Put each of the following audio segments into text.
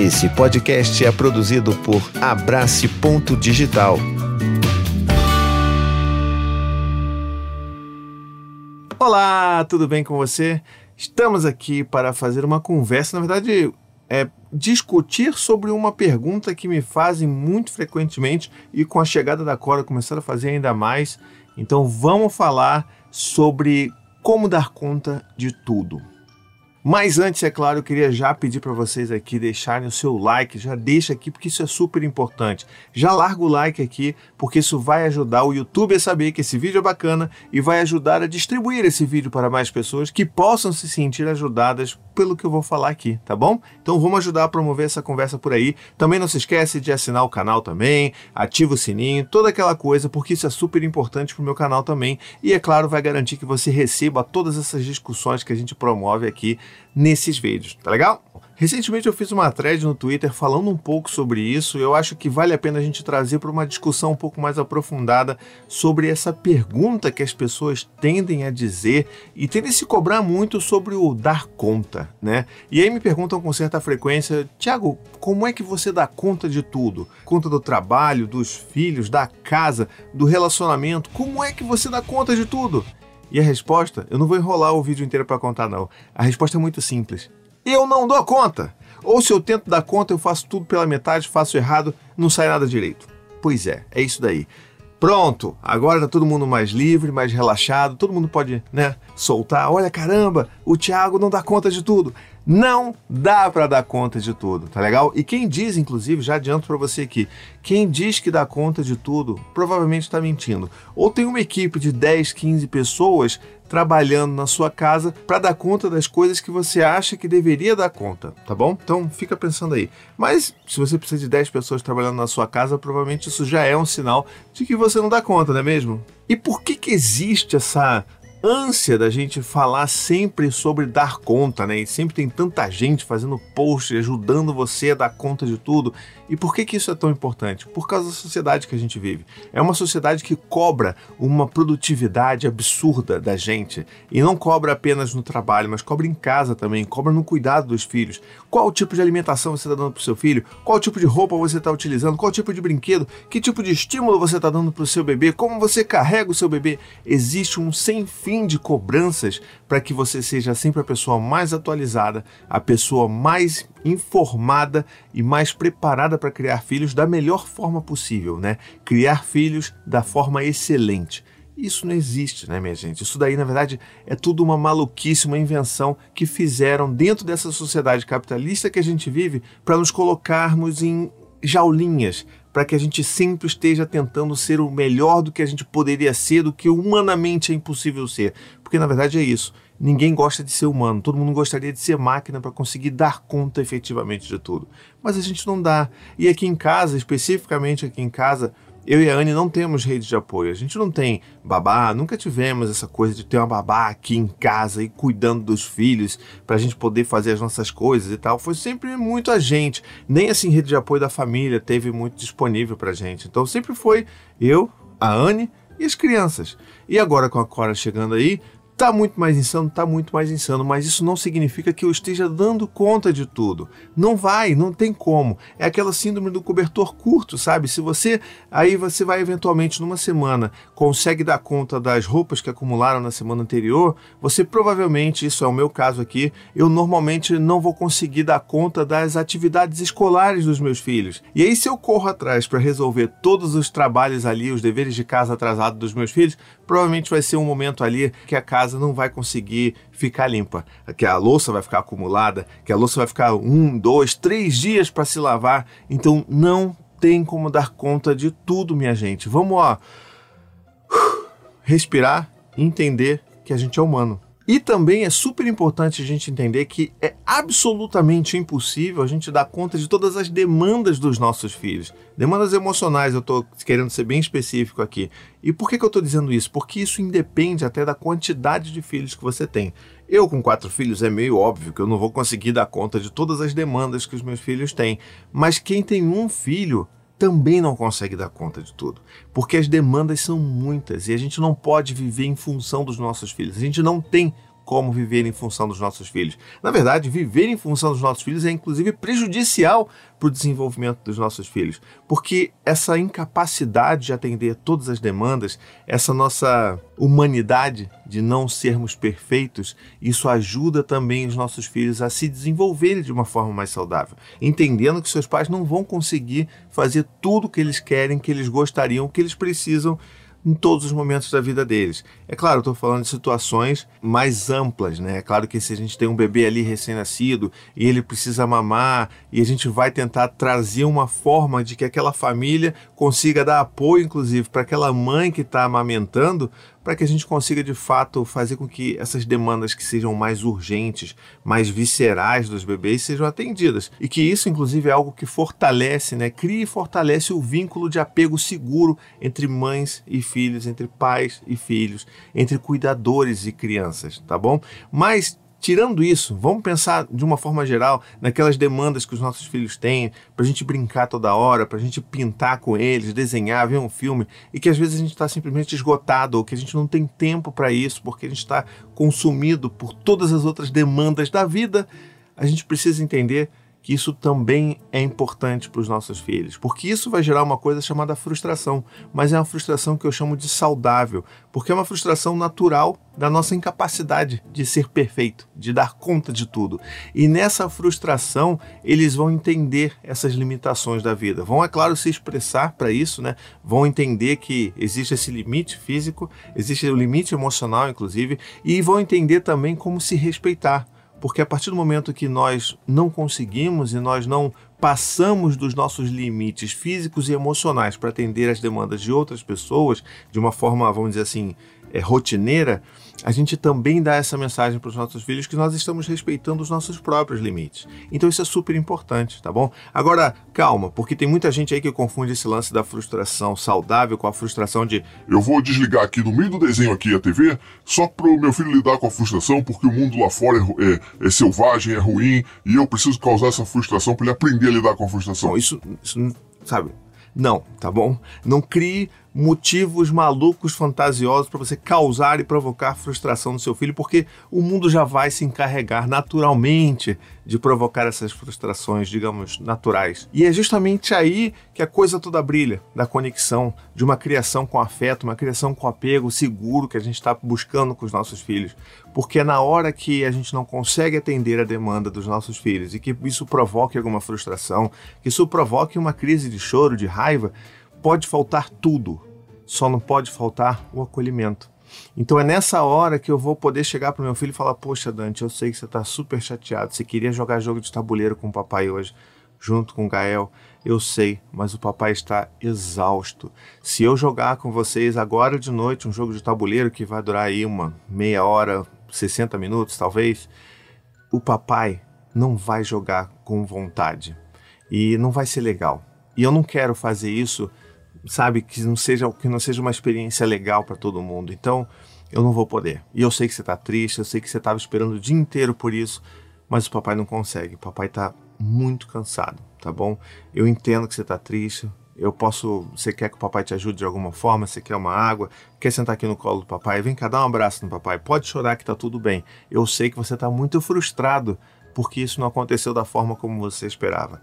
Esse podcast é produzido por Abrace Ponto Digital. Olá, tudo bem com você? Estamos aqui para fazer uma conversa, na verdade, é discutir sobre uma pergunta que me fazem muito frequentemente e com a chegada da Cora começaram a fazer ainda mais. Então vamos falar sobre como dar conta de tudo. Mas antes, é claro, eu queria já pedir para vocês aqui deixarem o seu like, já deixa aqui porque isso é super importante. Já larga o like aqui porque isso vai ajudar o YouTube a saber que esse vídeo é bacana e vai ajudar a distribuir esse vídeo para mais pessoas que possam se sentir ajudadas pelo que eu vou falar aqui, tá bom? Então vamos ajudar a promover essa conversa por aí. Também não se esquece de assinar o canal também, ativa o sininho, toda aquela coisa, porque isso é super importante para o meu canal também. E é claro, vai garantir que você receba todas essas discussões que a gente promove aqui nesses vídeos, tá legal? Recentemente eu fiz uma thread no Twitter falando um pouco sobre isso. Eu acho que vale a pena a gente trazer para uma discussão um pouco mais aprofundada sobre essa pergunta que as pessoas tendem a dizer e tendem a se cobrar muito sobre o dar conta, né? E aí me perguntam com certa frequência, Tiago, como é que você dá conta de tudo? Conta do trabalho, dos filhos, da casa, do relacionamento? Como é que você dá conta de tudo? E a resposta, eu não vou enrolar o vídeo inteiro para contar não. A resposta é muito simples eu não dou conta. Ou se eu tento dar conta, eu faço tudo pela metade, faço errado, não sai nada direito. Pois é, é isso daí. Pronto, agora tá todo mundo mais livre, mais relaxado, todo mundo pode, né, soltar. Olha, caramba, o Thiago não dá conta de tudo. Não dá para dar conta de tudo, tá legal? E quem diz, inclusive, já adianto para você aqui, quem diz que dá conta de tudo, provavelmente está mentindo. Ou tem uma equipe de 10, 15 pessoas trabalhando na sua casa para dar conta das coisas que você acha que deveria dar conta, tá bom? Então fica pensando aí. Mas se você precisa de 10 pessoas trabalhando na sua casa, provavelmente isso já é um sinal de que você não dá conta, não é mesmo? E por que que existe essa ânsia da gente falar sempre sobre dar conta, né? E sempre tem tanta gente fazendo post, ajudando você a dar conta de tudo. E por que, que isso é tão importante? Por causa da sociedade que a gente vive. É uma sociedade que cobra uma produtividade absurda da gente. E não cobra apenas no trabalho, mas cobra em casa também, cobra no cuidado dos filhos. Qual tipo de alimentação você está dando para o seu filho? Qual tipo de roupa você está utilizando? Qual tipo de brinquedo? Que tipo de estímulo você está dando para o seu bebê? Como você carrega o seu bebê? Existe um sem fim fim de cobranças para que você seja sempre a pessoa mais atualizada, a pessoa mais informada e mais preparada para criar filhos da melhor forma possível, né? Criar filhos da forma excelente. Isso não existe, né, minha gente? Isso daí, na verdade, é tudo uma maluquice, uma invenção que fizeram dentro dessa sociedade capitalista que a gente vive para nos colocarmos em jaulinhas, para que a gente sempre esteja tentando ser o melhor do que a gente poderia ser, do que humanamente é impossível ser. Porque na verdade é isso. Ninguém gosta de ser humano, todo mundo gostaria de ser máquina para conseguir dar conta efetivamente de tudo. Mas a gente não dá. E aqui em casa, especificamente aqui em casa, eu e a Anne não temos rede de apoio. A gente não tem babá, nunca tivemos essa coisa de ter uma babá aqui em casa e cuidando dos filhos para a gente poder fazer as nossas coisas e tal. Foi sempre muito a gente. Nem assim rede de apoio da família teve muito disponível para gente. Então sempre foi eu, a Anne e as crianças. E agora com a Cora chegando aí, Tá muito mais insano, tá muito mais insano, mas isso não significa que eu esteja dando conta de tudo. Não vai, não tem como. É aquela síndrome do cobertor curto, sabe? Se você aí você vai eventualmente numa semana consegue dar conta das roupas que acumularam na semana anterior, você provavelmente, isso é o meu caso aqui, eu normalmente não vou conseguir dar conta das atividades escolares dos meus filhos. E aí se eu corro atrás para resolver todos os trabalhos ali, os deveres de casa atrasados dos meus filhos, provavelmente vai ser um momento ali que a casa não vai conseguir ficar limpa, que a louça vai ficar acumulada, que a louça vai ficar um, dois, três dias para se lavar. Então não tem como dar conta de tudo, minha gente. Vamos ó, respirar, entender que a gente é humano. E também é super importante a gente entender que é absolutamente impossível a gente dar conta de todas as demandas dos nossos filhos. Demandas emocionais, eu estou querendo ser bem específico aqui. E por que, que eu estou dizendo isso? Porque isso independe até da quantidade de filhos que você tem. Eu, com quatro filhos, é meio óbvio que eu não vou conseguir dar conta de todas as demandas que os meus filhos têm. Mas quem tem um filho também não consegue dar conta de tudo, porque as demandas são muitas e a gente não pode viver em função dos nossos filhos. A gente não tem como viver em função dos nossos filhos. Na verdade, viver em função dos nossos filhos é inclusive prejudicial para o desenvolvimento dos nossos filhos, porque essa incapacidade de atender todas as demandas, essa nossa humanidade de não sermos perfeitos, isso ajuda também os nossos filhos a se desenvolverem de uma forma mais saudável, entendendo que seus pais não vão conseguir fazer tudo o que eles querem, que eles gostariam, que eles precisam em todos os momentos da vida deles. É claro, eu estou falando de situações mais amplas, né? É claro que se a gente tem um bebê ali recém-nascido e ele precisa mamar e a gente vai tentar trazer uma forma de que aquela família consiga dar apoio, inclusive, para aquela mãe que está amamentando, para que a gente consiga de fato fazer com que essas demandas que sejam mais urgentes, mais viscerais dos bebês sejam atendidas. E que isso, inclusive, é algo que fortalece, né? Cria e fortalece o vínculo de apego seguro entre mães e filhos, entre pais e filhos, entre cuidadores e crianças, tá bom? Mas Tirando isso, vamos pensar de uma forma geral naquelas demandas que os nossos filhos têm, para a gente brincar toda hora, para a gente pintar com eles, desenhar, ver um filme, e que às vezes a gente está simplesmente esgotado, ou que a gente não tem tempo para isso, porque a gente está consumido por todas as outras demandas da vida. A gente precisa entender que isso também é importante para os nossos filhos, porque isso vai gerar uma coisa chamada frustração, mas é uma frustração que eu chamo de saudável, porque é uma frustração natural da nossa incapacidade de ser perfeito, de dar conta de tudo. E nessa frustração, eles vão entender essas limitações da vida. Vão, é claro, se expressar para isso, né? Vão entender que existe esse limite físico, existe o limite emocional, inclusive, e vão entender também como se respeitar porque a partir do momento que nós não conseguimos e nós não passamos dos nossos limites físicos e emocionais para atender as demandas de outras pessoas de uma forma, vamos dizer assim, é, rotineira, a gente também dá essa mensagem para os nossos filhos que nós estamos respeitando os nossos próprios limites. Então isso é super importante, tá bom? Agora, calma, porque tem muita gente aí que confunde esse lance da frustração saudável com a frustração de eu vou desligar aqui no meio do desenho aqui a TV só para o meu filho lidar com a frustração porque o mundo lá fora é, é, é selvagem, é ruim e eu preciso causar essa frustração para ele aprender a lidar com a frustração. Bom, isso, isso sabe, não, tá bom? Não crie motivos malucos, fantasiosos para você causar e provocar frustração no seu filho, porque o mundo já vai se encarregar naturalmente de provocar essas frustrações, digamos, naturais. E é justamente aí que a coisa toda brilha, da conexão, de uma criação com afeto, uma criação com apego seguro que a gente está buscando com os nossos filhos. Porque é na hora que a gente não consegue atender a demanda dos nossos filhos e que isso provoque alguma frustração, que isso provoque uma crise de choro, de raiva, pode faltar tudo, só não pode faltar o acolhimento. Então é nessa hora que eu vou poder chegar para o meu filho e falar: Poxa, Dante, eu sei que você está super chateado, você queria jogar jogo de tabuleiro com o papai hoje, junto com o Gael. Eu sei, mas o papai está exausto. Se eu jogar com vocês agora de noite um jogo de tabuleiro que vai durar aí uma meia hora, 60 minutos talvez, o papai não vai jogar com vontade e não vai ser legal. E eu não quero fazer isso sabe, que não seja que não seja uma experiência legal para todo mundo. Então, eu não vou poder. E eu sei que você está triste, eu sei que você estava esperando o dia inteiro por isso, mas o papai não consegue. O papai está muito cansado, tá bom? Eu entendo que você está triste. Eu posso. Você quer que o papai te ajude de alguma forma? Você quer uma água? Quer sentar aqui no colo do papai? Vem cá, dá um abraço no papai. Pode chorar que tá tudo bem. Eu sei que você está muito frustrado porque isso não aconteceu da forma como você esperava.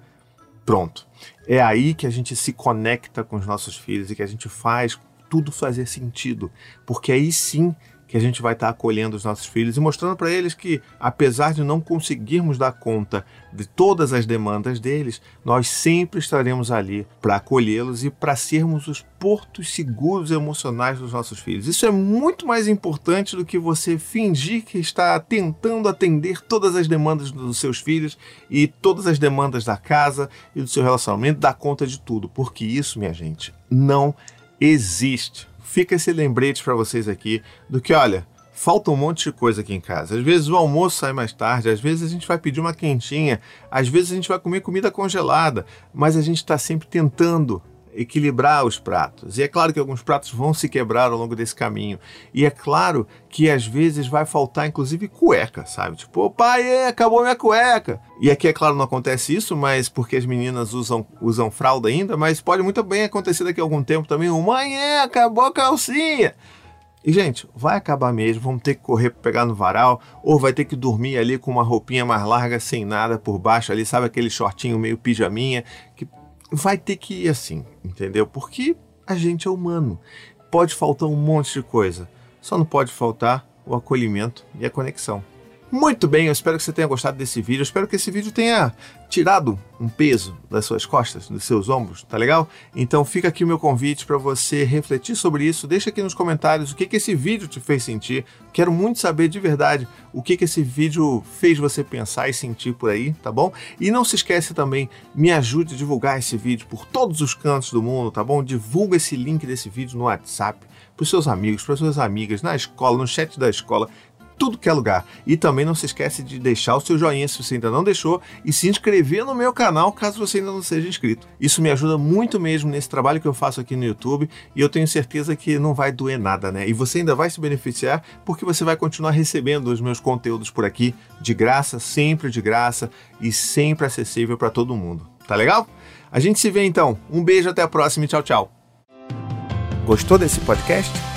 Pronto. É aí que a gente se conecta com os nossos filhos e que a gente faz tudo fazer sentido, porque aí sim que a gente vai estar acolhendo os nossos filhos e mostrando para eles que, apesar de não conseguirmos dar conta de todas as demandas deles, nós sempre estaremos ali para acolhê-los e para sermos os portos seguros emocionais dos nossos filhos. Isso é muito mais importante do que você fingir que está tentando atender todas as demandas dos seus filhos e todas as demandas da casa e do seu relacionamento, dar conta de tudo, porque isso, minha gente, não existe fica esse lembrete para vocês aqui do que, olha, falta um monte de coisa aqui em casa. Às vezes o almoço sai mais tarde, às vezes a gente vai pedir uma quentinha, às vezes a gente vai comer comida congelada, mas a gente está sempre tentando equilibrar os pratos. E é claro que alguns pratos vão se quebrar ao longo desse caminho. E é claro que às vezes vai faltar, inclusive, cueca, sabe? Tipo, pai, é, acabou minha cueca. E aqui, é claro, não acontece isso, mas porque as meninas usam, usam fralda ainda, mas pode muito bem acontecer daqui a algum tempo também. Mãe, é, acabou a calcinha. E, gente, vai acabar mesmo, vamos ter que correr para pegar no varal, ou vai ter que dormir ali com uma roupinha mais larga, sem nada por baixo ali, sabe aquele shortinho meio pijaminha, que vai ter que ir assim, entendeu? Porque a gente é humano. Pode faltar um monte de coisa, só não pode faltar o acolhimento e a conexão. Muito bem, eu espero que você tenha gostado desse vídeo. Eu espero que esse vídeo tenha tirado um peso das suas costas, dos seus ombros, tá legal? Então fica aqui o meu convite para você refletir sobre isso. Deixa aqui nos comentários o que, que esse vídeo te fez sentir. Quero muito saber de verdade o que, que esse vídeo fez você pensar e sentir por aí, tá bom? E não se esquece também, me ajude a divulgar esse vídeo por todos os cantos do mundo, tá bom? Divulga esse link desse vídeo no WhatsApp para os seus amigos, para suas amigas, na escola, no chat da escola tudo que é lugar. E também não se esquece de deixar o seu joinha se você ainda não deixou e se inscrever no meu canal caso você ainda não seja inscrito. Isso me ajuda muito mesmo nesse trabalho que eu faço aqui no YouTube e eu tenho certeza que não vai doer nada, né? E você ainda vai se beneficiar porque você vai continuar recebendo os meus conteúdos por aqui de graça, sempre de graça e sempre acessível para todo mundo. Tá legal? A gente se vê então. Um beijo, até a próxima e tchau, tchau. Gostou desse podcast?